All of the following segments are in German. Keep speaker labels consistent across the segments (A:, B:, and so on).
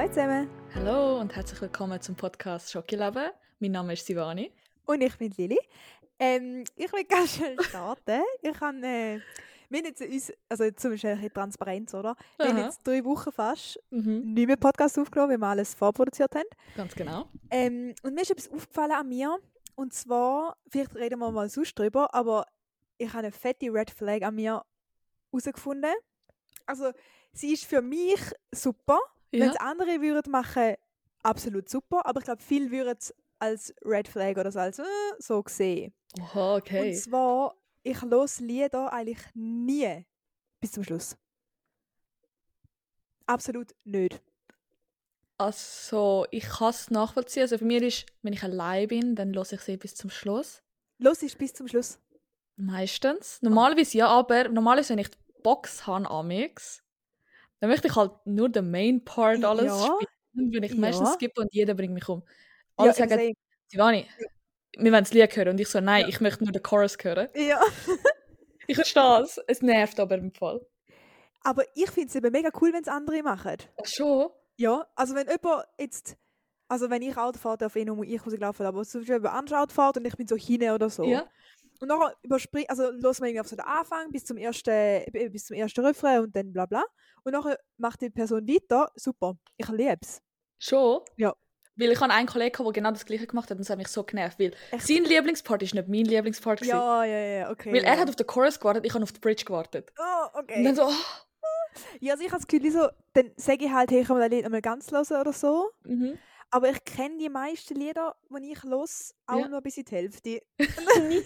A: Hallo zusammen.
B: Hallo und herzlich willkommen zum Podcast Schokileben. Mein Name ist Sivani.
A: Und ich bin Lili. Ähm, ich will ganz schnell starten. ich habe, äh, wir haben jetzt uns, also zum Beispiel ein bisschen Transparenz, oder? Wir haben
B: Aha.
A: jetzt drei Wochen fast
B: Mhm.
A: nicht mehr Podcast aufgenommen, weil wir alles vorproduziert haben.
B: Ganz genau.
A: Ähm, und mir ist etwas aufgefallen an mir. Und zwar, vielleicht reden wir mal sonst drüber, aber ich habe eine fette Red Flag an mir herausgefunden. Also, sie ist für mich super. Wenn
B: Ja.
A: es andere würden machen, absolut super. Aber ich glaube, viele würden es als Red Flag oder so, als äh, so sehen.
B: Oha, okay.
A: Und zwar, ich höre Lieder eigentlich nie bis zum Schluss. Absolut nicht.
B: Also, ich kann es nachvollziehen. Also, für mich ist, wenn ich allein bin, dann höre ich sie bis zum Schluss.
A: Los ist bis zum Schluss.
B: Meistens. Normalerweise ja, aber normalerweise, wenn ich die Box habe, amix, dann möchte ich halt nur den Main Part alles
A: Ja.
B: spielen, wenn ich
A: Ja.
B: meistens skippe und jeder bringt mich um. Alle
A: Ja,
B: sagen,
A: eben
B: Sivani, wir wollen das Lied hören. Und ich so, nein, ich möchte nur den Chorus hören.
A: ja.
B: Ich verstehe es. Es nervt aber im Fall.
A: Aber ich finde es eben mega cool, wenn es andere machen.
B: Ach schon?
A: Ja, also wenn jemand jetzt, also wenn ich Auto fahre, darf ich nur ich Musik laufen, aber zum Beispiel wenn jemand anderes Auto fährt und ich bin so hinten oder so.
B: Ja.
A: Und nachher überspringt, also los man irgendwie auf so den Anfang bis zum ersten, äh, bis zum ersten Refrain und dann bla bla. Und nachher macht die Person weiter, super, ich liebe es.
B: Schon?
A: Ja.
B: Weil ich habe einen Kollegen, der genau das gleiche gemacht hat und das hat mich so genervt, weil
A: Echt?
B: sein Lieblingspart ist nicht mein Lieblingspart.
A: Ja, ja, ja, okay.
B: Weil
A: ja.
B: er hat auf den Chorus gewartet, ich habe auf die Bridge gewartet.
A: Oh,
B: Und
A: okay.
B: dann so, oh.
A: Ja, also ich habe das Gefühl, wie so, dann sage ich halt, hey, ich kann mir das Lied einmal ganz hören oder so.
B: Mhm.
A: Aber ich kenne die meisten Lieder, die ich los, auch
B: Ja.
A: nur bis in die Hälfte.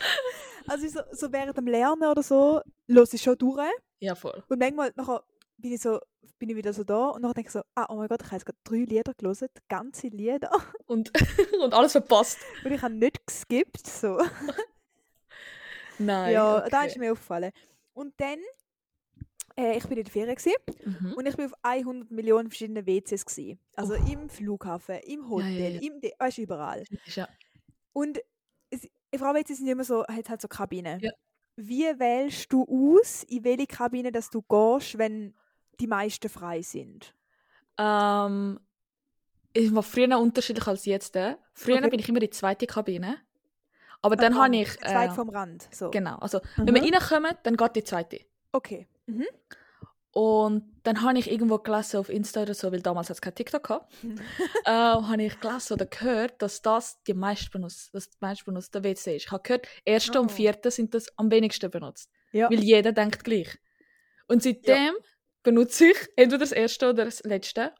A: also so, so während dem Lernen oder so, los ich schon durch.
B: Ja, voll.
A: Und manchmal nachher bin ich so, bin ich wieder so da und dann denke ich so, ah, oh mein Gott, ich habe jetzt gerade drei Lieder gelesen, ganze Lieder.
B: Und, und alles verpasst.
A: Und ich habe nicht geskippt. So.
B: Nein.
A: ja,
B: okay.
A: da ist mir aufgefallen. Und dann, äh, ich bin in der Ferien gewesen,
B: Mhm.
A: und ich bin auf 100 Millionen verschiedene WCs gewesen. Also im Flughafen, im
B: Oh. ja,
A: Hotel,
B: ja.
A: im, De- weißt überall.
B: Ja.
A: Und es, Frau WCs sind immer so, hat halt so Kabinen.
B: Ja.
A: Wie wählst du aus, in welche Kabine dass du gehst, wenn die meisten frei sind?
B: Ähm, es war früher unterschiedlich als jetzt. Früher
A: Okay.
B: bin ich immer in die zweite Kabine. Aber dann habe ich. Äh,
A: vom Rand. So.
B: genau. Also, wenn wir
A: Mhm.
B: reinkommen, dann geht die zweite.
A: Okay. Mhm.
B: Und dann habe ich irgendwo gelesen auf Insta oder so, weil damals hat es kein TikTok gehabt, äh, habe ich gelesen oder gehört, dass das die meist benutzt, das die meist benutzte WC ist. Ich habe gehört, erste
A: Oh.
B: und vierte sind das am wenigsten benutzt.
A: Ja.
B: Weil jeder denkt gleich. Und seitdem benutze ich entweder das erste oder das letzte.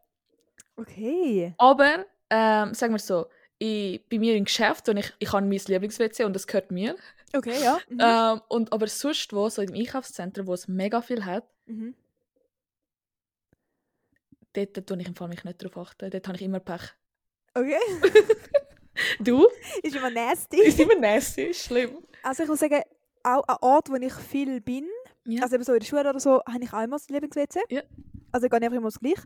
A: Okay.
B: Aber, ähm, sagen wir so, ich, bei mir im Geschäft und ich, ich habe mein Lieblings-WC und das gehört mir.
A: Okay, ja. Mhm.
B: Ähm, und aber sonst wo, so im Einkaufszentrum, wo es mega viel hat,
A: Mhm.
B: dort tue ich im Fall mich nicht drauf achten. Dort habe ich immer Pech.
A: Okay.
B: Du?
A: ist immer nasty.
B: Ist immer nasty, schlimm.
A: Also ich muss sagen, auch an Ort, wo ich viel bin,
B: Ja.
A: also eben so in der Schule oder so, habe ich auch immer das Lieblings-WC.
B: Ja.
A: Also ich gehe einfach immer das Gleiche.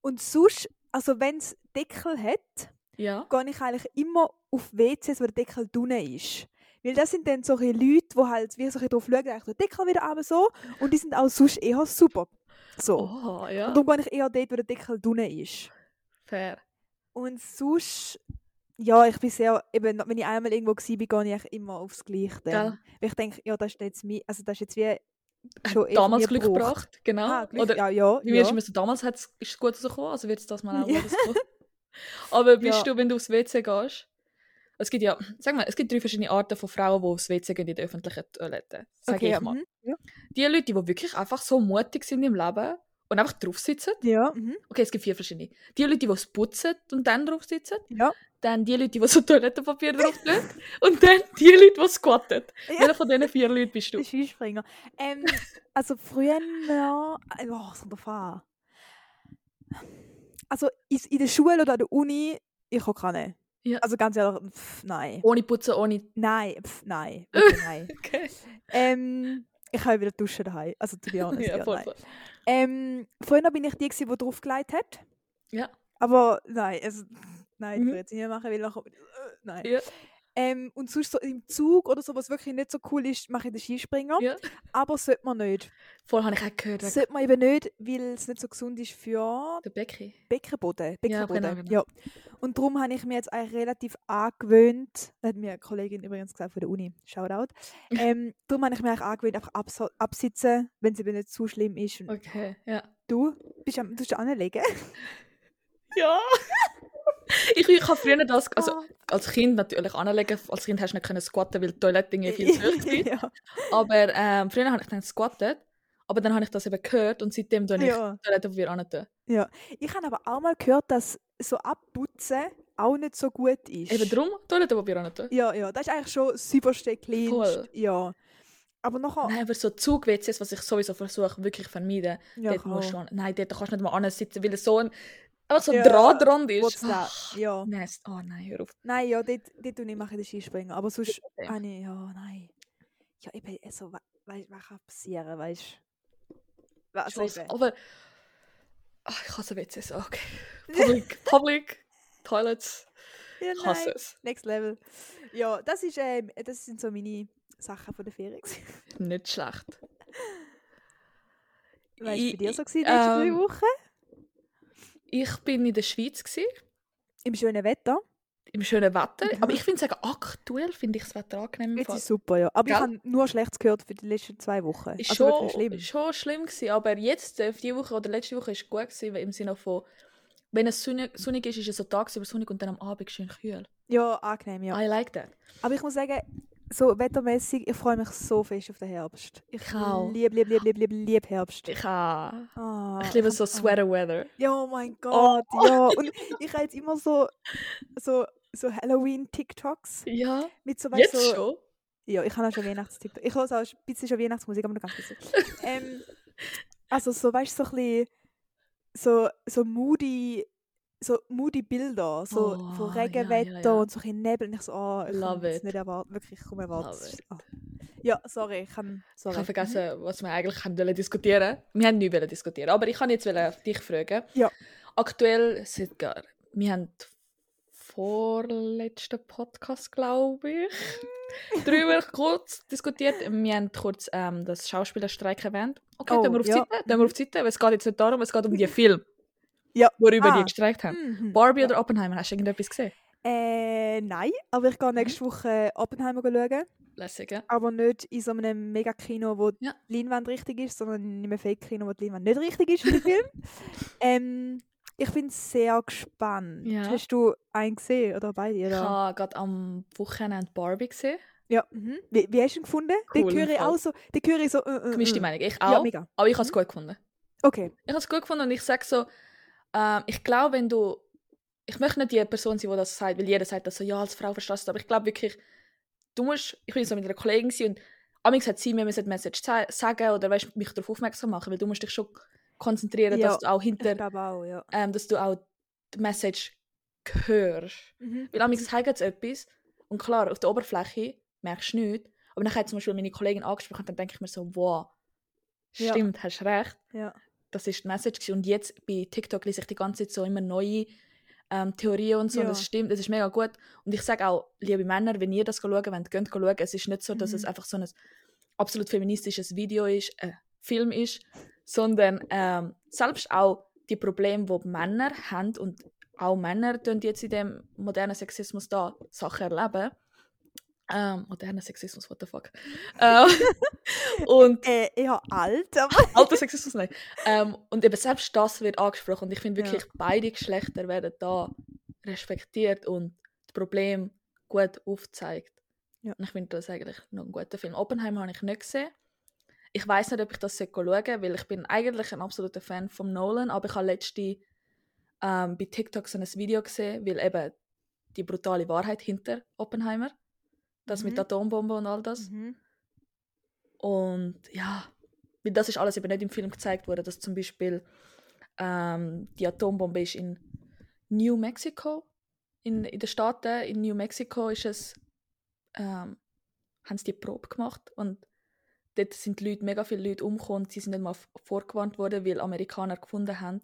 A: Und sonst, also wenn es Deckel hat,
B: ja.
A: gehe ich eigentlich immer auf WCs, wo der Deckel drinnen ist. Weil das sind dann solche Leute, die halt wie so drauf schauen, eigentlich den Deckel wieder runter so. Und die sind auch sonst eher super. So.
B: Oh, ja.
A: Und darum gehe ich eher dort, wo der Deckel drinnen ist.
B: Fair.
A: Und sonst, ja, ich bin sehr, eben, wenn ich einmal irgendwo war, bin, gehe ich immer aufs Gleiche. Weil ich denke, ja, das ist jetzt, mi- also das ist jetzt wie
B: Hat
A: schon
B: damals Glück
A: gebraucht.
B: gebracht, genau.
A: Ah, Glück,
B: Oder
A: ja, ja,
B: mir
A: ja.
B: immer so, damals ist es gut rausgekommen, also wird es das mal auch
A: Ja.
B: Aber bist
A: Ja.
B: du, wenn du aufs WC gehst, es gibt ja, sag mal, es gibt drei verschiedene Arten von Frauen, die aufs WC gehen in der öffentlichen Toilette, sag
A: okay,
B: ich
A: ja,
B: mal.
A: mhm, ja.
B: Die Leute, die wirklich einfach so mutig sind im Leben und einfach drauf sitzen,
A: Ja, mhm,
B: okay, es gibt vier verschiedene. Die Leute, die es putzen und dann drauf sitzen,
A: ja.
B: dann die Leute, die so Toilettenpapier drauf und dann die Leute, die squatten.
A: Ja.
B: Welcher von diesen vier Leuten bist du?
A: Der Skispringer. Ähm, also früher, oh, so davon. Also in der Schule oder an der Uni, ich kann keine.
B: Ja.
A: Also ganz ehrlich, pff, nein.
B: Ohne Putzen, ohne...
A: Nein, pff, nein. Wirklich nein.
B: Okay.
A: ähm, ich kann wieder duschen daheim. Also to be honest, ja,
B: Ja, voll.
A: Ähm, früher bin ich die, gewesen, die draufgelegt hat.
B: Ja.
A: Aber nein, also, nein,
B: Mhm.
A: ich will jetzt nicht mehr machen, weil nachher, äh, nein.
B: Ja.
A: Ähm, und sonst so im Zug oder so, was wirklich nicht so cool ist, mache ich den Skispringer.
B: Ja.
A: Aber sollte man nicht.
B: Voll habe ich auch gehört.
A: Sollte man eben nicht, weil es nicht so gesund ist für
B: Der Becky.
A: Beckenboden.
B: Ja,
A: Beckenboden.
B: genau, genau.
A: Ja. Und darum habe ich mir jetzt eigentlich relativ angewöhnt, das hat mir eine Kollegin übrigens gesagt von der Uni, Shoutout, ähm, darum habe ich mir eigentlich angewöhnt, einfach abso- absitzen, wenn es eben nicht zu schlimm ist.
B: Okay, ja.
A: Du, bist am, du anlegen?
B: Ja. ich, ich habe früher das, also
A: Ah.
B: als Kind natürlich anlegen, als Kind hast du nicht können squatten, weil die Toilette irgendwie viel zu hoch sind.
A: ja.
B: Aber ähm, früher habe ich dann gesquattet, aber dann habe ich das eben gehört und seitdem tue ich
A: Ja.
B: die Toilette auf wieder an.
A: Ich habe aber auch mal gehört, dass so abputzen auch nicht so gut ist.
B: Eben auf wieder an.
A: Ja, ja, das ist eigentlich schon das sauberste clean.
B: Voll.
A: Ja. Aber nachher...
B: Nein, aber so Zug-WCs, was ich sowieso versuche, wirklich vermeiden.
A: ja,
B: dort musst du, an- nein, dort kannst du nicht mal ansitzen, weil so ein, einfach so
A: Ja,
B: Draht dran ist. Ach,
A: ja.
B: nein, oh nein, hör auf.
A: Nein, ja, dort, dort tue ich mache ich den Skispringen. Aber sonst
B: Okay.
A: ich... Ja, nein. Ja, eben, also, we weißt du, was kann passieren, weißt du?
B: Weiß,
A: eben.
B: aber ach, ich hasse WCs, okay. Public, Public Toilets,
A: Ja,
B: ich hasse es.
A: Next Level. Ja, das, ist, ähm, das sind so meine Sachen von der Ferien.
B: Nicht schlecht.
A: Was war
B: Ich-
A: bei dir so gewesen, die letzten drei
B: ähm,
A: Wochen?
B: Ich bin in der Schweiz gsi,
A: Im schönen Wetter.
B: im schönen Wetter,
A: Mhm.
B: aber ich finde sagen aktuell finde ich das Wetter angenehm.
A: Jetzt ist super, ja. Aber ich
B: Gell?
A: habe nur Schlechtes gehört für die letzten zwei Wochen.
B: Ist
A: also
B: schon
A: schlimm.
B: schon schlimm gewesen, aber jetzt äh, die Woche oder letzte Woche ist gut gewesen, weil im Sinne von wenn es sonnig, sonnig ist, ist es so tagsüber sonnig und dann am Abend schön kühl.
A: Ja, angenehm, ja.
B: I like that.
A: Aber ich muss sagen, so wettermäßig, ich freue mich so fest auf den Herbst. Ich
B: Ich auch.
A: liebe, liebe, liebe, liebe, liebe, liebe Herbst.
B: Ich, ah,
A: Ah,
B: ich liebe so. Sweater Weather.
A: Ja, oh mein Gott, ja. Und ich habe jetzt immer so, so, so Halloween-TikToks
B: Ja.
A: mit so,
B: Jetzt
A: so
B: schon?
A: Ja, ich habe auch schon Weihnachts-TikTok. Ich höre auch ein bisschen schon Weihnachtsmusik, aber nur ganz bisschen. ähm, also so, weißt du, so ein bisschen so, so moody, so moody Bilder, so
B: Oh,
A: von
B: ja,
A: Regenwetter
B: ja, ja.
A: und so ein Nebel. Und ich so, oh, ich kann es nicht erwarten. Wirklich, ich komme erwarten. Ist- ah. Ja, sorry, ich kann,
B: Ich
A: sorry.
B: habe vergessen, was wir eigentlich haben wollen diskutieren Wir haben nicht wollen diskutieren, aber ich kann jetzt wollen dich fragen.
A: Ja.
B: Aktuell sind gar, wir haben vorletzten Podcast, glaube ich, darüber kurz diskutiert. Wir haben kurz ähm, das Schauspielerstreik erwähnt. Okay,
A: Oh,
B: tun wir auf die
A: ja.
B: Seite, tun wir auf die Seite, weil es geht jetzt nicht darum, es geht um die Film,
A: Ja.
B: worüber
A: Ah.
B: die gestreikt haben.
A: Mhm.
B: Barbie oder Oppenheimer, hast du irgendetwas gesehen?
A: Äh, nein, aber ich
B: Mhm.
A: gehe nächste Woche Oppenheimer schauen.
B: Lässig, ja?
A: Aber nicht in so einem Mega-Kino, wo
B: Ja.
A: die Leinwand richtig ist, sondern in einem Fake-Kino, wo die Leinwand nicht richtig ist für den Film. ähm, ich bin sehr gespannt.
B: Ja.
A: Hast du einen gesehen oder beide?
B: Ich
A: Oder?
B: habe gerade am Wochenende Barbie gesehen.
A: Ja. Mhm. Wie, wie hast du ihn gefunden? den
B: Cool,
A: höre ich auch so. Den höre ich so. Äh, äh,
B: Gemischte
A: äh.
B: Meinung, ich
A: Ja,
B: auch,
A: mega.
B: aber ich habe es
A: Mhm.
B: gut gefunden.
A: Okay.
B: Ich habe es gut gefunden und ich sage so, ähm, ich glaube, wenn du, ich möchte nicht die Person sein, die das sagt, weil jeder sagt das so, ja, als Frau verstehst du, aber ich glaube wirklich, du musst, ich bin so mit einer Kollegin und amigs hat sie mir die Message sagen oder weißt, mich darauf aufmerksam machen, weil du musst dich schon konzentrieren,
A: Ja,
B: dass du auch
A: Ich
B: hinter,
A: auch, ja.
B: ähm, dass du auch die Message hörst.
A: Mhm.
B: Weil amigs zeigen sie etwas und klar, auf der Oberfläche merkst du nichts, aber dann hat zum Beispiel meine Kollegin angesprochen und dann denke ich mir so, wow,
A: Ja.
B: stimmt, hast recht
A: Ja.
B: Das ist die Message gewesen. und jetzt bei TikTok lese ich die ganze Zeit so immer neue ähm, Theorien und so und
A: Ja.
B: das stimmt, das ist mega gut und ich sage auch, liebe Männer, wenn ihr das schauen wollt, geht schauen, es ist nicht so, dass es
A: Mhm.
B: einfach so ein absolut feministisches Video ist, äh, Film ist, sondern ähm, selbst auch die Probleme, die Männer haben und auch Männer tun jetzt in dem modernen Sexismus da Sachen erleben. Ähm, moderner Sexismus, what the fuck. ähm, und
A: Äh, eher alt, aber.
B: alter Sexismus, nein. Ähm, und eben selbst das wird angesprochen. Und ich finde
A: Ja.
B: wirklich, beide Geschlechter werden da respektiert und das Problem gut aufgezeigt.
A: Ja.
B: Und ich finde das eigentlich noch ein guter Film. Oppenheimer habe ich nicht gesehen. Ich weiß nicht, ob ich das schauen sollte, weil ich bin eigentlich ein absoluter Fan von Nolan, aber ich habe letzte ähm, bei TikTok so ein Video gesehen, weil eben die brutale Wahrheit hinter Oppenheimer, das mit
A: Mhm.
B: der Atombombe und all das.
A: Mhm.
B: Und ja, das ist alles eben nicht im Film gezeigt worden, dass zum Beispiel ähm, die Atombombe ist in New Mexico, in, in den Staaten, in New Mexico ist es, ähm, haben sie die Probe gemacht und dort sind die Leute, mega viele Leute umgekommen sie sind nicht mal vorgewarnt worden, weil Amerikaner gefunden haben,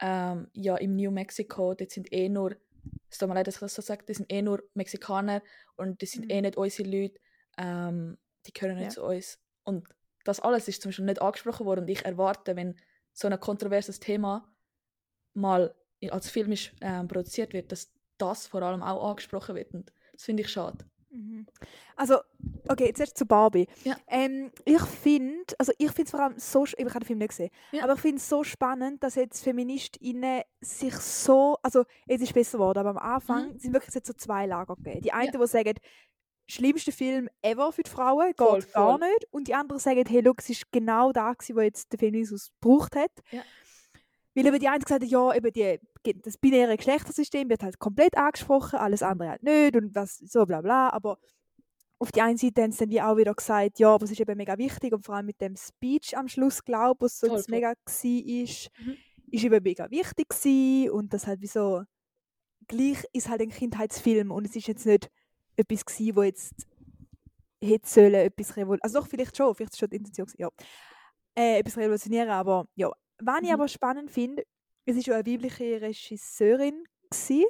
B: ähm, ja, im New Mexico, dort sind eh nur es tut mir leid, dass ich das so sage, die sind eh nur Mexikaner und die sind
A: Mhm.
B: eh nicht unsere Leute, ähm, die gehören nicht
A: Ja.
B: zu uns. Und das alles ist zum Beispiel nicht angesprochen worden und ich erwarte, wenn so ein kontroverses Thema mal als filmisch ähm, produziert wird, dass das vor allem auch angesprochen wird und das finde ich schade.
A: Mhm. Also, okay, zuerst zu Barbie.
B: Ja.
A: Ähm, ich finde, also ich finde es vor allem so, ich habe den Film nicht gesehen,
B: Ja.
A: aber ich finde es so spannend, dass jetzt FeministInnen sich so, also es ist besser geworden, aber am Anfang sind wirklich jetzt so zwei Lager gegeben. Die einen, die sagen, schlimmste Film ever für die Frauen, geht
B: Voll,
A: gar
B: voll.
A: nicht. Und die anderen sagen, hey, look, es ist genau da gewesen, wo jetzt der Feminismus gebraucht hat.
B: Ja.
A: Weil eben die einen gesagt haben, ja, eben die, das binäre Geschlechtersystem wird halt komplett angesprochen, alles andere halt nicht und was so bla bla. Aber auf die einen Seite haben sie dann wie auch wieder gesagt, ja, aber es ist eben mega wichtig und vor allem mit dem Speech am Schluss, glaube ich, was so mega war, ist,
B: Mhm.
A: ist eben mega wichtig gewesen und das halt wie so, gleich ist halt ein Kindheitsfilm und es ist jetzt nicht etwas gewesen, wo jetzt hätte sollen etwas revolutionieren, also doch, vielleicht schon, vielleicht ist schon die Intention ja, äh, etwas revolutionieren, aber ja. Was ich
B: Mhm.
A: aber spannend finde, es ist ja eine weibliche Regisseurin gewesen,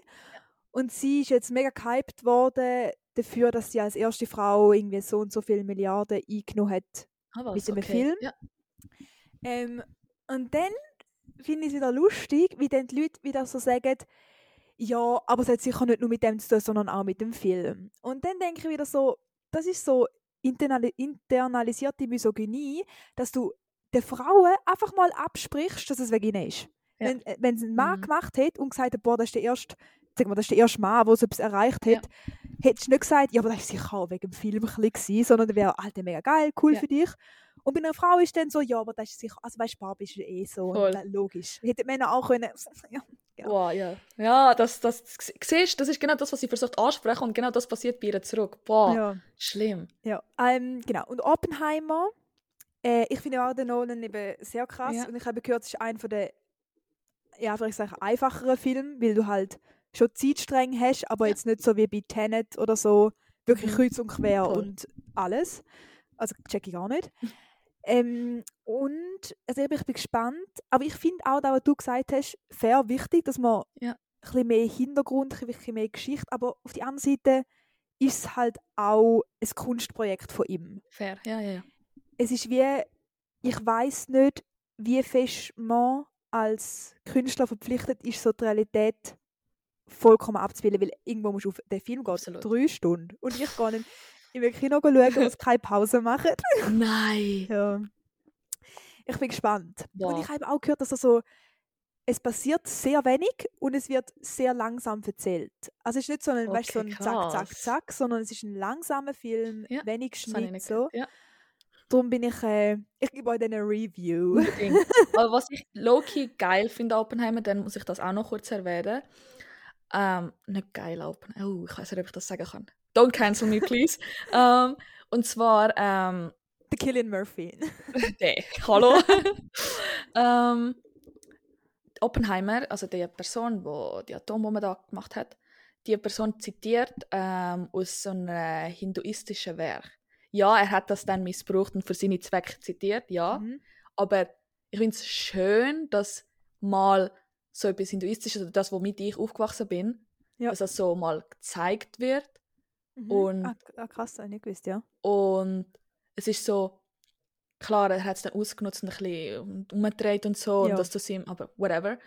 A: und sie ist jetzt mega gehypt worden dafür, dass sie als erste Frau irgendwie so und so viele Milliarden eingenommen hat
B: was?
A: Mit dem
B: okay.
A: Film?
B: Ja.
A: ähm, und dann finde ich es wieder lustig, wie dann die Leute wieder so sagen, ja, aber es hat sicher nicht nur mit dem zu tun, sondern auch mit dem Film. Und dann denke ich wieder so, das ist so internali internalisierte Misogynie, dass du den Frauen einfach mal absprichst, dass es Vagina ist.
B: Ja.
A: Wenn, äh, wenn es ein Mann
B: Mhm.
A: gemacht hat und gesagt hat, boah, das ist der erste, sag mal, das ist der erste Mann, der so etwas erreicht hat, hättest du nicht gesagt, ja, aber das war sicher auch wegen dem Film ein bisschen, sondern der wäre, Alter, mega geil, cool
B: Ja.
A: für dich. Und bei einer Frau ist dann so, ja, aber das ist sicher, also weißt du, Barbie ist ja eh so, äh, logisch. Hätten Männer auch können, ja, Ja.
B: Wow, ja. Ja, das, das, das siehst, das ist genau das, was sie versucht ansprechen und genau das passiert bei ihr zurück. Boah,
A: ja.
B: schlimm.
A: Ja, ähm, genau. Und Oppenheimer, äh, ich finde auch den Nolan eben sehr krass.
B: Ja.
A: Und ich habe gehört, es ist einer von der, ja, ich sage, einfacheren Filme, weil du halt schon Zeitstreng hast, aber jetzt nicht so wie bei Tenet oder so, wirklich
B: Mhm.
A: kreuz und quer
B: Voll.
A: und alles. Also check ich gar nicht. ähm, und also ich bin gespannt, aber ich finde auch, das, was du gesagt hast, fair wichtig, dass man
B: Ja.
A: ein bisschen mehr Hintergrund, ein bisschen mehr Geschichte, aber auf die andere Seite ist es halt auch ein Kunstprojekt von ihm
B: Fair, ja, ja, ja.
A: es ist wie, ich weiß nicht, wie fest man als Künstler verpflichtet ist, so die Realität vollkommen abzubilden, weil irgendwo musst du auf den Film gehen,
B: Absolut.
A: drei Stunden. Und ich gehe in ein Kino schauen, es keine Pause machen.
B: Nein.
A: Ja. Ich bin gespannt. Und
B: Wow.
A: ich habe auch gehört, dass er so, es passiert sehr wenig und es wird sehr langsam erzählt. Also es ist nicht so ein, weißt, so
B: Okay,
A: ein Zack, Zack. Zack, sondern es ist ein langsamer Film,
B: Ja,
A: wenig Schnitt
B: nicht
A: so.
B: Ja,
A: Darum bin ich, äh, ich gebe euch dann eine Review.
B: Aber was ich low-key geil finde an Oppenheimer, dann muss ich das auch noch kurz erwähnen. Ähm, nicht geil Oppenheimer. Oh, ich weiß nicht, ob ich das sagen kann. Don't cancel me, please. ähm, und zwar, ähm,
A: Der Killian Murphy.
B: Nee, hallo. ähm, Oppenheimer, also die Person, die die Atombombe da gemacht hat, die Person zitiert ähm, aus so einem hinduistischen Werk. Ja, er hat das dann missbraucht und für seine Zwecke zitiert, ja.
A: Mhm.
B: Aber ich finde es schön, dass mal so etwas Hinduistisches, oder das, womit ich aufgewachsen bin,
A: Ja.
B: dass das so mal gezeigt wird.
A: Mhm.
B: Und-
A: ah, ah, krass, habe ich nicht gewusst, ja.
B: Und es ist so, klar, er hat es dann ausgenutzt und ein bisschen umgedreht und so,
A: Ja.
B: und das zu ihm, aber whatever.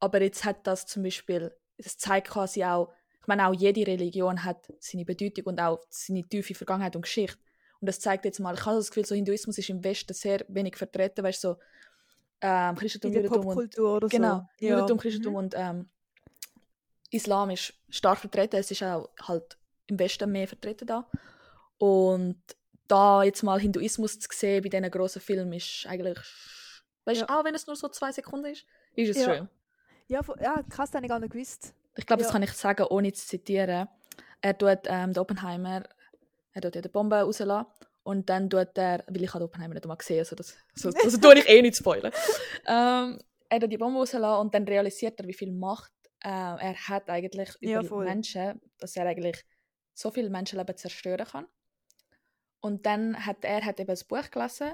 B: Aber jetzt hat das zum Beispiel, das zeigt quasi auch, ich meine, auch jede Religion hat seine Bedeutung und auch seine tiefe Vergangenheit und Geschichte. Und das zeigt jetzt mal, ich habe das Gefühl, so Hinduismus ist im Westen sehr wenig vertreten, weißt du, so ähm, Christentum,
A: In der
B: Judentum und
A: oder
B: Genau,
A: so. Ja.
B: Judentum, Christentum
A: Mhm.
B: und ähm, Islam ist stark vertreten. Es ist auch halt im Westen mehr vertreten da. Und da jetzt mal Hinduismus zu sehen bei diesen grossen Filmen ist eigentlich, weißt du,
A: Ja.
B: auch wenn es nur so zwei Sekunden ist, ist es
A: Ja.
B: schön.
A: Ja, ja, krass, das habe ich gar nicht gewusst.
B: Ich glaube, das
A: Ja.
B: kann ich sagen, ohne zu zitieren. Er tut ähm, Oppenheimer, er tut ja die Bombe rauslassen und dann tut er, weil ich habe Oppenheimer nicht einmal gesehen, also das, so, also tue ich eh nicht spoilern. ähm, er tut die Bombe rauslassen und dann realisiert er, wie viel Macht äh, er hat eigentlich
A: Ja,
B: über
A: voll.
B: Menschen, dass er eigentlich so viele Menschenleben zerstören kann. Und dann hat er hat eben ein Buch gelesen,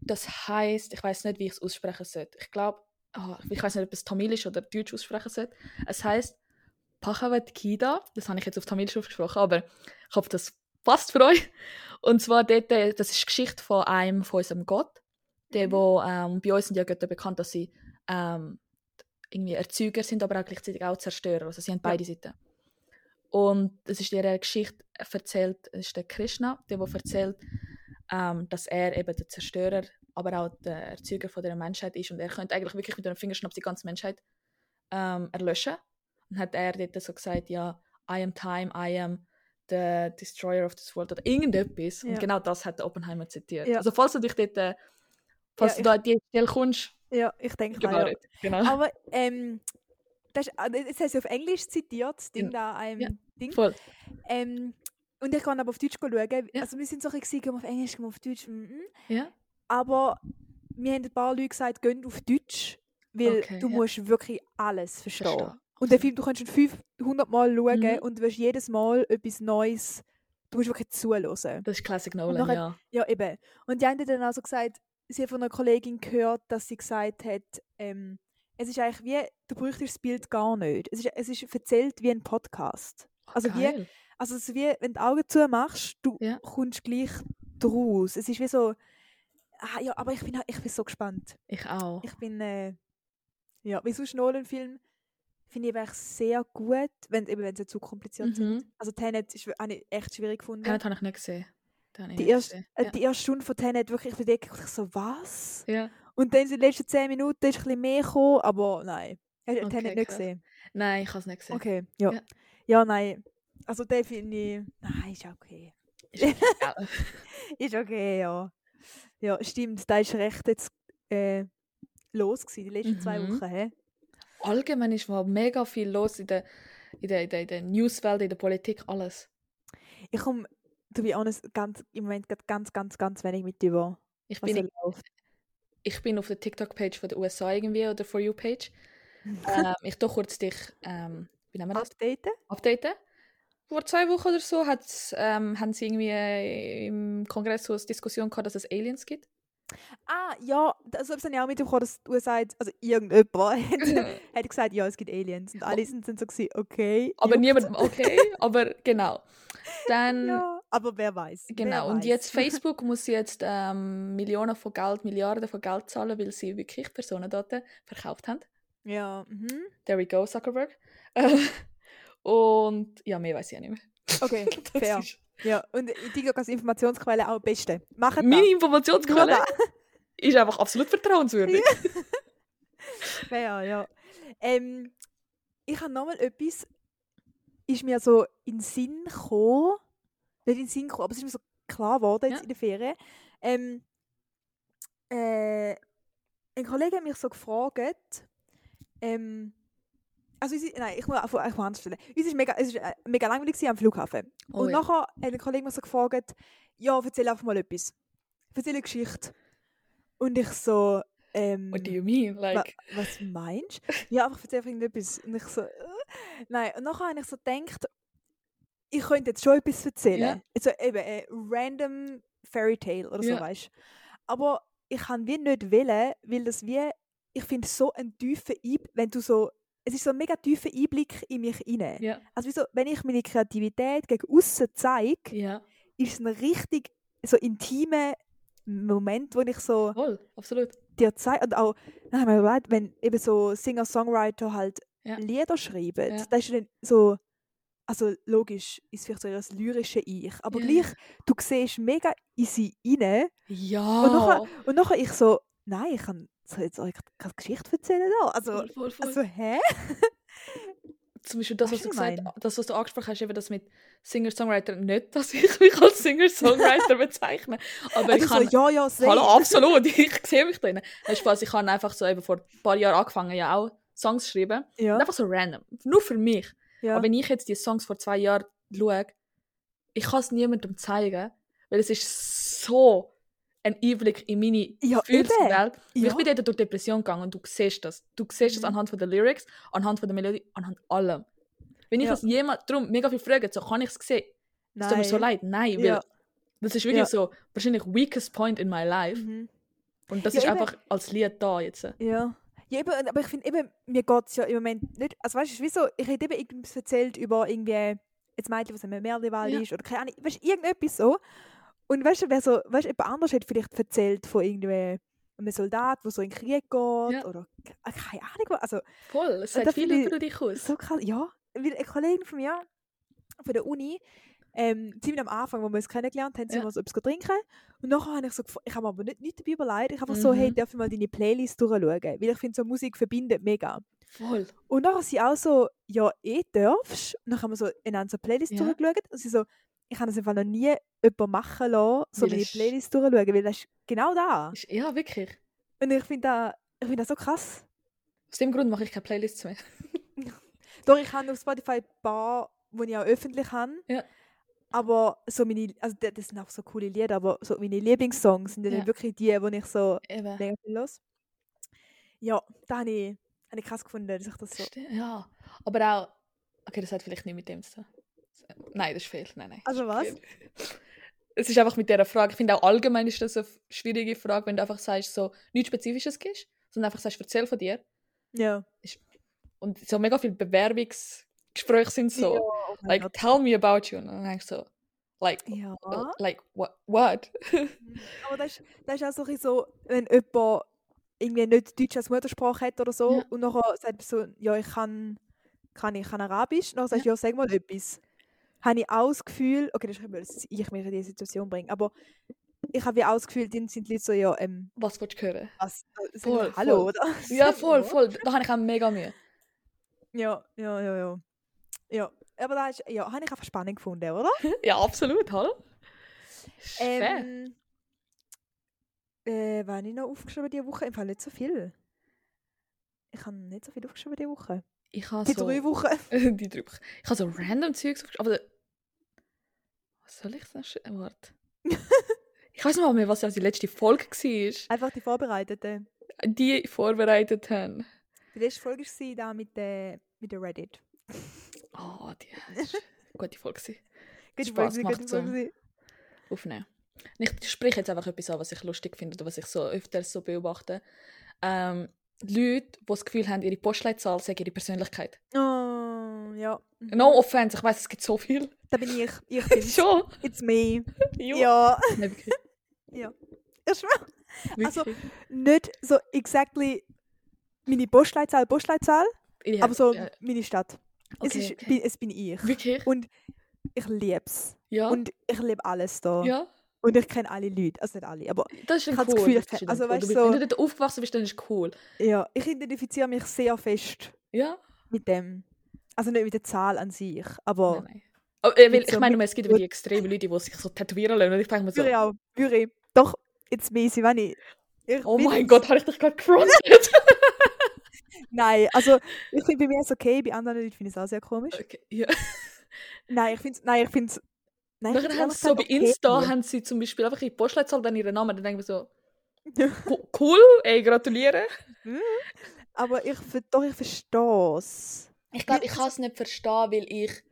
B: das heißt, ich weiß nicht, wie ich es aussprechen sollte. Ich glaube, oh, ich weiß nicht, ob es Tamilisch oder Deutsch aussprechen sollte. Es heißt Pachavet Kida. Das habe ich jetzt auf Tamilisch aufgesprochen, aber ich hoffe, das passt für euch. Und zwar dort, äh, das ist die Geschichte von einem von unserem Gott. Der,
A: Mhm.
B: wo, ähm, bei uns sind ja Götter bekannt, dass sie ähm, irgendwie Erzeuger sind, aber auch gleichzeitig auch Zerstörer. Also sie haben beide Seiten. Und es ist ihre Geschichte erzählt, es ist der Krishna, der, der erzählt, ähm, dass er eben der Zerstörer, aber auch der Erzeuger von der Menschheit ist und er könnte eigentlich wirklich mit einem Fingerschnapp die ganze Menschheit ähm, erlöschen. Und hat er dort so gesagt, ja, I am time, I am the destroyer of this world oder irgendetwas.
A: Ja.
B: Und genau das hat der Oppenheimer zitiert.
A: Ja.
B: Also falls du dich dort, äh, falls
A: Ja,
B: du da an die Stelle kommst,
A: Ja, ich denke
B: genau.
A: Ja.
B: genau.
A: Aber ähm, das, also, es heißt auf Englisch zitiert, das Ding
B: In-
A: da, einem
B: ja.
A: Ding.
B: Voll.
A: Ähm, und ich kann aber auf Deutsch schauen. Also wir sind so ein wir auf Englisch, auf Deutsch. mhm.
B: Ja.
A: Aber mir haben ein paar Leute gesagt, gehen auf Deutsch, weil
B: Okay,
A: du musst wirklich alles verstehen. Und den Film, du kannst ihn 500 Mal schauen
B: Mhm.
A: und du wirst jedes Mal etwas Neues, du musst wirklich zuhören.
B: Das ist Classic Nolan,
A: nachher-
B: ja.
A: Ja, eben. Und die haben dann also gesagt, sie hat von einer Kollegin gehört, dass sie gesagt hat, ähm, es ist eigentlich wie, du bräuchtest das Bild gar nicht. Es ist, es ist erzählt wie ein Podcast. Also wie,
B: Geil.
A: also es wie, wenn du die Augen zumachst, du
B: Ja.
A: kommst gleich draus. Es ist wie so, ah, ja, aber ich bin, ich bin so gespannt.
B: Ich auch.
A: Ich bin, äh, ja, wie sonst Nolan-Film finde ich eigentlich sehr gut, wenn, eben, wenn sie zu kompliziert sind.
B: Mhm.
A: Also Tenet ist, habe ich echt schwierig gefunden.
B: Tenet habe ich nicht gesehen. Ich
A: Die
B: nicht
A: erste,
B: gesehen.
A: äh,
B: ja.
A: die erste Stunde von Tenet wirklich, ich ich so, was?
B: ja.
A: Und dann in den letzten 10 Minuten ist ein bisschen mehr gekommen, aber nein. Hast du
B: Okay,
A: Tenet nicht
B: krass.
A: gesehen?
B: Nein, ich habe es nicht gesehen.
A: Okay, ja.
B: Ja.
A: ja. nein. Also den finde ich, nein, ist okay.
B: Ist okay, ja.
A: Ist okay, ja. Ja, stimmt, da ist recht jetzt äh, los gewesen, die letzten zwei
B: Mhm.
A: Wochen. Hä?
B: Allgemein ist mal mega viel los in der, in der, in der, in der Newswelt, in der Politik, alles.
A: Ich komme, to be honest, ganz, im Moment ganz, ganz, ganz wenig mit über,
B: Ich bin,
A: läuft.
B: ich bin auf der TikTok-Page von der USA irgendwie oder For You-Page. ähm, ich doch kurz dich, ähm, wie nennen wir das?
A: Updaten?
B: updaten. Vor zwei Wochen oder so ähm, haben sie irgendwie äh, im Kongress so eine Diskussion gehabt, dass es Aliens gibt.
A: Ah, ja, also habe ich auch mitbekommen, dass die USA, also irgendjemand hat, hat gesagt, ja, es gibt Aliens. Und alle sind dann so gewesen, okay.
B: aber
A: juckt.
B: niemand, okay, aber genau. Dann,
A: Ja, aber wer weiß.
B: genau,
A: wer
B: und
A: weiß.
B: jetzt Facebook muss jetzt ähm, Millionen von Geld, Milliarden von Geld zahlen, weil sie wirklich Personendaten verkauft haben.
A: Ja, mhm.
B: There we go, Zuckerberg. Und ja, mehr weiß ich auch nicht mehr.
A: Okay,
B: Das
A: fair.
B: ist-
A: Ja, und TikTok als Informationsquelle auch am besten. Machen
B: Meine. Informationsquelle ist einfach absolut vertrauenswürdig.
A: Fair, ja. Ähm, ich habe nochmal etwas, ist mir so in den Sinn gekommen, nicht in den Sinn gekommen, aber es ist mir so klar geworden jetzt
B: Ja.
A: in der Ferien. Ähm, äh, ein Kollege hat mich so gefragt, ähm, also unsere, nein, ich muss ich muss anders stellen. Uns ist mega, es war äh, mega langweilig am Flughafen.
B: Oh
A: und
B: ja.
A: nachher hat ein Kollege mich so gefragt, ja, erzähl einfach mal etwas. Erzähl eine Geschichte. Und ich so, ähm,
B: What do you mean?
A: Wa-
B: Like,
A: was meinst du? Ja, einfach erzähl einfach irgendetwas. Und ich so, äh, nein. Und nachher habe ich so gedacht, ich könnte jetzt schon etwas erzählen. Also eben ein random Fairy Tale oder so,
B: Ja.
A: weißt Aber ich kann wie nicht wählen, weil das wie, ich finde so einen tiefen Einblick, wenn du so, es ist so ein mega tiefer Einblick in mich rein.
B: ja,
A: Also wie so, wenn ich meine Kreativität gegen außen zeige,
B: ja,
A: ist es ein richtig so intimer Moment, wo ich so
B: voll, absolut.
A: dir zeigt und auch überlegt, wenn eben so Singer-Songwriter halt
B: Ja.
A: Lieder schreiben,
B: Ja.
A: da ist dann so also logisch ist vielleicht so ihr lyrische Ich, aber gleich du siehst mega in sie rein
B: Ja.
A: und nachher, und nachher ich so nein, ich kann soll jetzt euch keine Geschichte erzählen da. Also
B: voll, voll, voll.
A: also hä?
B: Zum Beispiel das, was
A: Weißt
B: du
A: du,
B: gesagt
A: ich mein?
B: das, was du angesprochen hast, eben das mit Singer-Songwriter, nicht, dass ich mich als Singer-Songwriter bezeichne, aber ich
A: Also
B: kann...
A: so, ja, ja, sehr.
B: Hallo, absolut, ich sehe mich drin. Hast Spaß, ich habe einfach so eben vor ein paar Jahren angefangen, ja auch Songs zu schreiben.
A: Ja,
B: einfach so random, nur für mich.
A: ja.
B: Aber wenn ich jetzt die Songs vor zwei Jahren schaue, ich kann es niemandem zeigen, weil es ist so ein Einblick in meine
A: Ja,
B: Gefühlswelt.
A: Ja.
B: Ich bin dort durch Depression gegangen und du siehst das. Du siehst das
A: Mhm.
B: anhand von der Lyrics, anhand von der Melodie, anhand allem. Wenn ich
A: Ja.
B: das jemand, darum mega viel fragen, so kann ich es sehen. Es tut mir so leid. Nein, weil
A: Ja.
B: das ist wirklich so wahrscheinlich weakest point in my life.
A: Mhm.
B: Und das ist
A: eben.
B: einfach als Lied da jetzt.
A: Ja. Ja, eben, aber ich finde eben, mir geht es ja im Moment nicht, also weißt du, wieso, ich hätte eben irgendwas erzählt über irgendwie, jetzt Mädchen, was im Merliwald
B: Ja.
A: ist, oder keine Ahnung, weißt du, irgendetwas so. Und weißt du, wer so, weißt du, jemand anderes hat vielleicht erzählt von irgendwie einem Soldat, der so in den Krieg geht,
B: Ja.
A: oder äh, keine Ahnung, was, also
B: Voll, es sagt viel über dich aus.
A: so krass, ja, weil eine Kollegin von mir, von der Uni, ähm, ziemlich am Anfang, wo wir uns kennengelernt haben, sind
B: Ja.
A: wir so etwas trinken. Und nachher habe ich so, ich habe mir aber nicht, nicht dabei überlegt, ich habe einfach so, hey,
B: Mhm.
A: darf ich mal deine Playlist durchschauen? Weil ich finde, so Musik verbindet mega.
B: Voll.
A: Und nachher sie auch so, ja, eh darfst. Und dann haben wir so einander so Playlist
B: Ja.
A: durchgeschaut. Und sie so, ich habe das einfach noch nie jemanden machen lassen, so meine
B: es-
A: Playlist durchschauen, weil das ist genau da.
B: Ja, wirklich.
A: Und ich finde das, ich finde das so krass.
B: Aus dem Grund mache ich keine Playlists mehr.
A: Doch, ich habe auf Spotify ein paar, die ich auch öffentlich habe.
B: Ja.
A: Aber so meine, also das sind auch so coole Lieder, aber so meine Lieblingssongs sind dann
B: Ja.
A: wirklich die, die ich so mega viel los. Ja, da habe ich, habe ich krass gefunden, dass ich das so...
B: Ja. Aber auch. Okay, das hat vielleicht nicht mit dem zu tun. Nein, das ist fehl. Nein, nein.
A: Also was?
B: Es ist einfach mit dieser Frage, ich finde auch allgemein ist das eine schwierige Frage, wenn du einfach sagst, so nichts Spezifisches gibst, sondern einfach sagst, erzähl von dir.
A: Ja.
B: Und so mega viele Bewerbungsgespräche sind so,
A: Ja, oh
B: like,
A: Gott.
B: tell me about you. Und dann denkst du so, like,
A: Ja.
B: uh, like, what? what?
A: Aber das ist, das ist auch so, ein bisschen so, wenn jemand irgendwie nicht Deutsch als Muttersprache hat oder so
B: Ja.
A: und nachher sagt so, ja, ich kann, kann, ich kann Arabisch, dann sagst du, ja, sag mal etwas. Habe ich auch das Gefühl, okay, das ist nicht, weil ich mich in diese Situation bringe, aber ich habe ja auch das Gefühl, dann sind die Leute so, ja, ähm,
B: Was willst du hören?
A: was, äh,
B: Voll,
A: mal Hallo,
B: voll.
A: oder?
B: Ja, voll, voll. Da habe ich auch mega Mühe.
A: Ja, ja, ja, ja. Ja, aber da ist, ja, habe ich einfach spannend gefunden, oder?
B: Ja, absolut, hallo?
A: Ähm, äh, was habe ich noch aufgeschrieben diese Woche? Im Fall nicht so viel. Ich habe nicht so viel aufgeschrieben diese Woche.
B: Ich habe
A: Die
B: so...
A: drei Wochen.
B: die drei Wochen. Ich habe so random Zeugs aufgeschrieben, aber... Soll ich denn... sch- Warte. ich weiß nicht mal mehr, was die letzte Folge war.
A: Einfach die Vorbereiteten.
B: Die vorbereitet haben.
A: Die letzte Folge war da mit der, mit der Reddit.
B: Oh, die eine gute Folge.
A: Gute
B: Spaß
A: Folge, gute
B: zum-
A: Folge.
B: aufnehmen. Ich spreche jetzt einfach etwas an, was ich lustig finde oder was ich so öfters so beobachte. Ähm, die Leute, die das Gefühl haben, ihre Postleitzahl sei ihre Persönlichkeit.
A: Oh, ja. Mhm.
B: No offense, ich weiß, es gibt so viel.
A: Da bin ich. Ich bin
B: Schon?
A: It's me.
B: Jo.
A: Ja.
B: Wirklich.
A: Ich schwöre. Also, nicht so exactly meine Postleitzahl, Postleitzahl,
B: Ja,
A: aber so
B: ja,
A: meine Stadt. es,
B: okay,
A: ist,
B: okay.
A: bin, es bin ich.
B: Wirklich?
A: Und ich liebe es.
B: Ja.
A: Und ich liebe alles da.
B: ja.
A: Und ich kenne alle Leute. Also nicht alle, aber
B: Das ist
A: Ich
B: dann
A: hab
B: cool.
A: das Gefühl, ich
B: das ist
A: kenn-
B: dann
A: also
B: cool.
A: weißt so-
B: wenn du dort aufgewachsen bist, dann ist es cool.
A: ja, ich identifiziere mich sehr fest
B: Ja?
A: mit dem. Also nicht mit der Zahl an sich, aber
B: Nein, nein. Aber, äh, weil, ich
A: so-
B: meine, es gibt die extremen Leute, die sich so tätowieren lassen. Und ich denke mir so,
A: würde ich auch. Würde ich. Doch, it's me, sie wenn ich. ich
B: oh mein Gott, habe ich dich gerade gefrontet?
A: Nein, also ich finde bei mir ist es okay, bei anderen Leuten finde ich es auch sehr komisch.
B: okay, ja.
A: Nein, ich finde es. Nein, ich finde es. Nein, ich
B: Nachher haben sie so bei
A: okay.
B: Insta haben sie zum Beispiel einfach ihre Postleitzahl dann ihren Namen. Dann denken wir so, "Co- cool, ey, gratuliere.
A: Aber ich, doch, ich verstehe es.
B: Ich glaube, ich kann es nicht verstehen, weil ich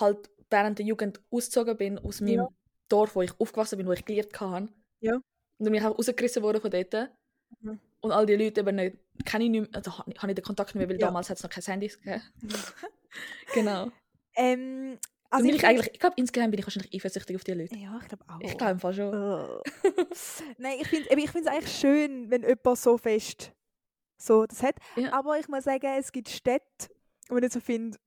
B: halt während der Jugend ausgezogen bin aus meinem
A: Ja.
B: Dorf, wo ich aufgewachsen bin, wo ich gelernt habe.
A: Ja.
B: Und dann bin ich auch rausgerissen worden von dort.
A: Mhm.
B: Und all die Leute eben nicht, kenne ich nicht mehr, also habe ich den Kontakt nicht mehr, weil
A: Ja.
B: damals hat es noch kein Handys gegeben. genau.
A: Ähm,
B: Also bin
A: ich
B: ich, eigentlich, ich glaube, insgeheim bin ich wahrscheinlich eifersüchtig auf die Leute.
A: Ja, ich glaube auch.
B: Ich glaube im Fall schon.
A: Oh. Nein, ich finde ich es eigentlich schön, wenn jemand so fest so das hat.
B: Ja.
A: Aber ich muss sagen, es gibt Städte, wo ich nicht so finde,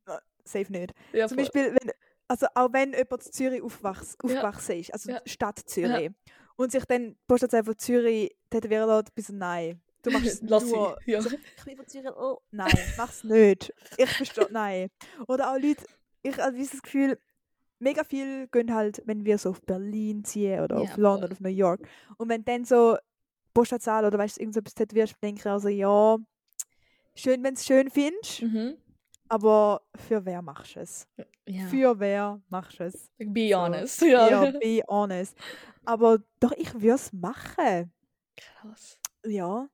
A: safe nicht.
B: Ja,
A: Zum
B: voll.
A: Beispiel, wenn, also auch wenn jemand in Zürich aufwachs,
B: Ja.
A: aufgewachsen ist, also
B: Ja.
A: Stadt Zürich, und sich dann Postleitzahl von Zürich tätowieren lässt, bis nein. Du machst es
B: Lass
A: nur.
B: Ja.
A: So, ich bin von Zürich, oh, nein, mach's nicht. Ich verstehe, nein. Oder auch Leute, ich habe das Gefühl, mega viel gehen halt, wenn wir so auf Berlin ziehen oder
B: Ja,
A: auf London
B: voll.
A: oder auf New York. Und wenn dann so Postleitzahl oder weißt du, irgendetwas tätowierst, denke ich also, ja, schön, wenn du es schön findest,
B: Mhm.
A: Aber für wer machst du es?
B: ja.
A: Für wer machst du es?
B: Be
A: So.
B: honest. Ja.
A: Ja, be honest. Aber doch, ich würde es machen.
B: Krass.
A: Ja.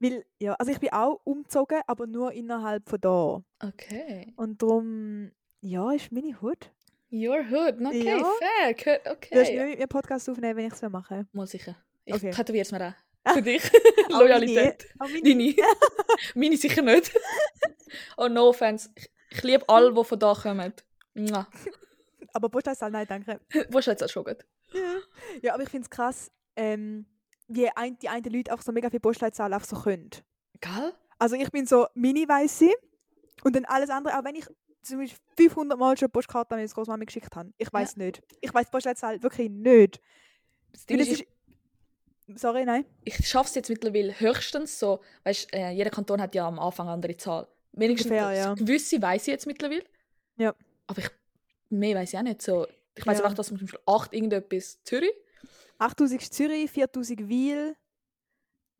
A: Weil, ja, also ich bin auch umgezogen, aber nur innerhalb von da.
B: Okay.
A: Und darum, ja, ist meine Hut.
B: Your hood. Okay,
A: Ja.
B: fair. Good,
A: Du
B: Okay.
A: hast nicht mit mir Podcast aufnehmen, wenn ich es machen
B: Mal sicher. Ich
A: Okay.
B: tätowiere es mir auch. Für dich. Loyalität.
A: Meine.
B: Deine. Meine sicher nicht. oh, no offense. Ich, ich liebe alle, die von da kommen. Mua.
A: Aber Postleitzahl, nein, danke.
B: Wo ist auch schon gut?
A: Ja, aber ich finde es krass, ähm, wie ein, die einen Leute auch so mega viel Postleitzahl einfach so können.
B: Gell?
A: Also ich bin so mini weiße und dann alles andere, auch wenn ich zum Beispiel 500 Mal schon Postkarte an meine Großmama geschickt habe. Ich weiß nicht. Ich weiß die Postleitzahl wirklich nicht.
B: Das Ding ist,
A: ist, sorry, nein.
B: ich schaffe es jetzt mittlerweile höchstens so, weißt äh, jeder Kanton hat ja am Anfang eine andere Zahl. Wenigstens
A: Ungefähr,
B: das
A: ja.
B: gewisse weiß ich jetzt mittlerweile.
A: Ja.
B: Aber ich, mehr weiß ich auch nicht. So, ich weiß
A: Ja.
B: einfach, dass zum Beispiel 8 irgendetwas Zürich,
A: 8000 ist Zürich, 4000 Wiel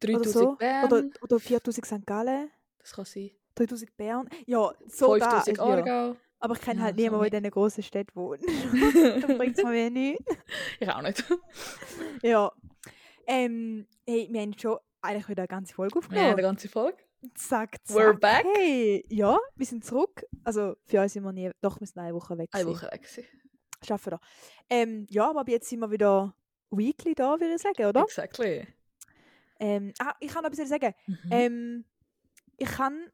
B: 3000
A: oder so.
B: Bern,
A: Oder, oder 4000 St. Gallen,
B: das kann sein,
A: 3000 Bern. Ja, so da.
B: 5000
A: ja.
B: Aargau.
A: Aber ich kenne
B: Ja,
A: halt
B: so
A: niemanden, der
B: nicht.
A: in diesen grossen Städten wohnt. da bringt es mir nichts.
B: Ich auch nicht.
A: Ja. Ähm, hey, wir haben schon eigentlich wieder eine ganze Folge
B: Ja, die
A: aufgenommen.
B: ganze Folge.
A: Zack, zack.
B: We're back.
A: Hey, ja, wir sind zurück. Also für uns sind wir nie, doch, wir sind eine Woche weg.
B: Eine. Woche weg.
A: Schaffen wir. Ähm, ja, aber ab jetzt sind wir wieder weekly da, würde ich sagen, oder?
B: Exactly.
A: Ähm, ah, ich kann noch etwas sagen.
B: Mhm.
A: Ähm, ich habe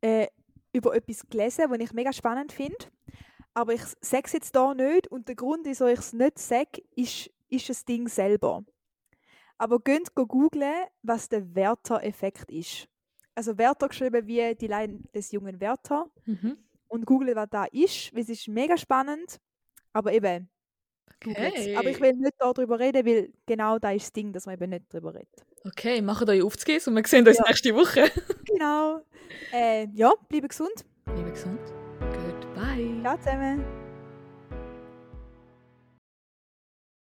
A: äh, über etwas gelesen, was ich mega spannend finde. Aber ich sage es jetzt hier nicht. Und der Grund, wieso ich es nicht sage, ist, ist das Ding selber. Aber geht googlen, was der Werther-Effekt ist. Also Werther geschrieben wie die Leine des jungen Werther.
B: Mhm.
A: Und googlen, was da ist, weil es ist mega spannend. Aber eben.
B: Okay.
A: Aber ich will nicht darüber reden, weil genau da ist das Ding, dass man eben nicht darüber redet.
B: Okay, macht euch aufzugehen und wir sehen uns
A: Ja.
B: nächste Woche.
A: Genau. Äh, ja, bleibe gesund.
B: Bleibe gesund. Goodbye.
A: Ciao zusammen.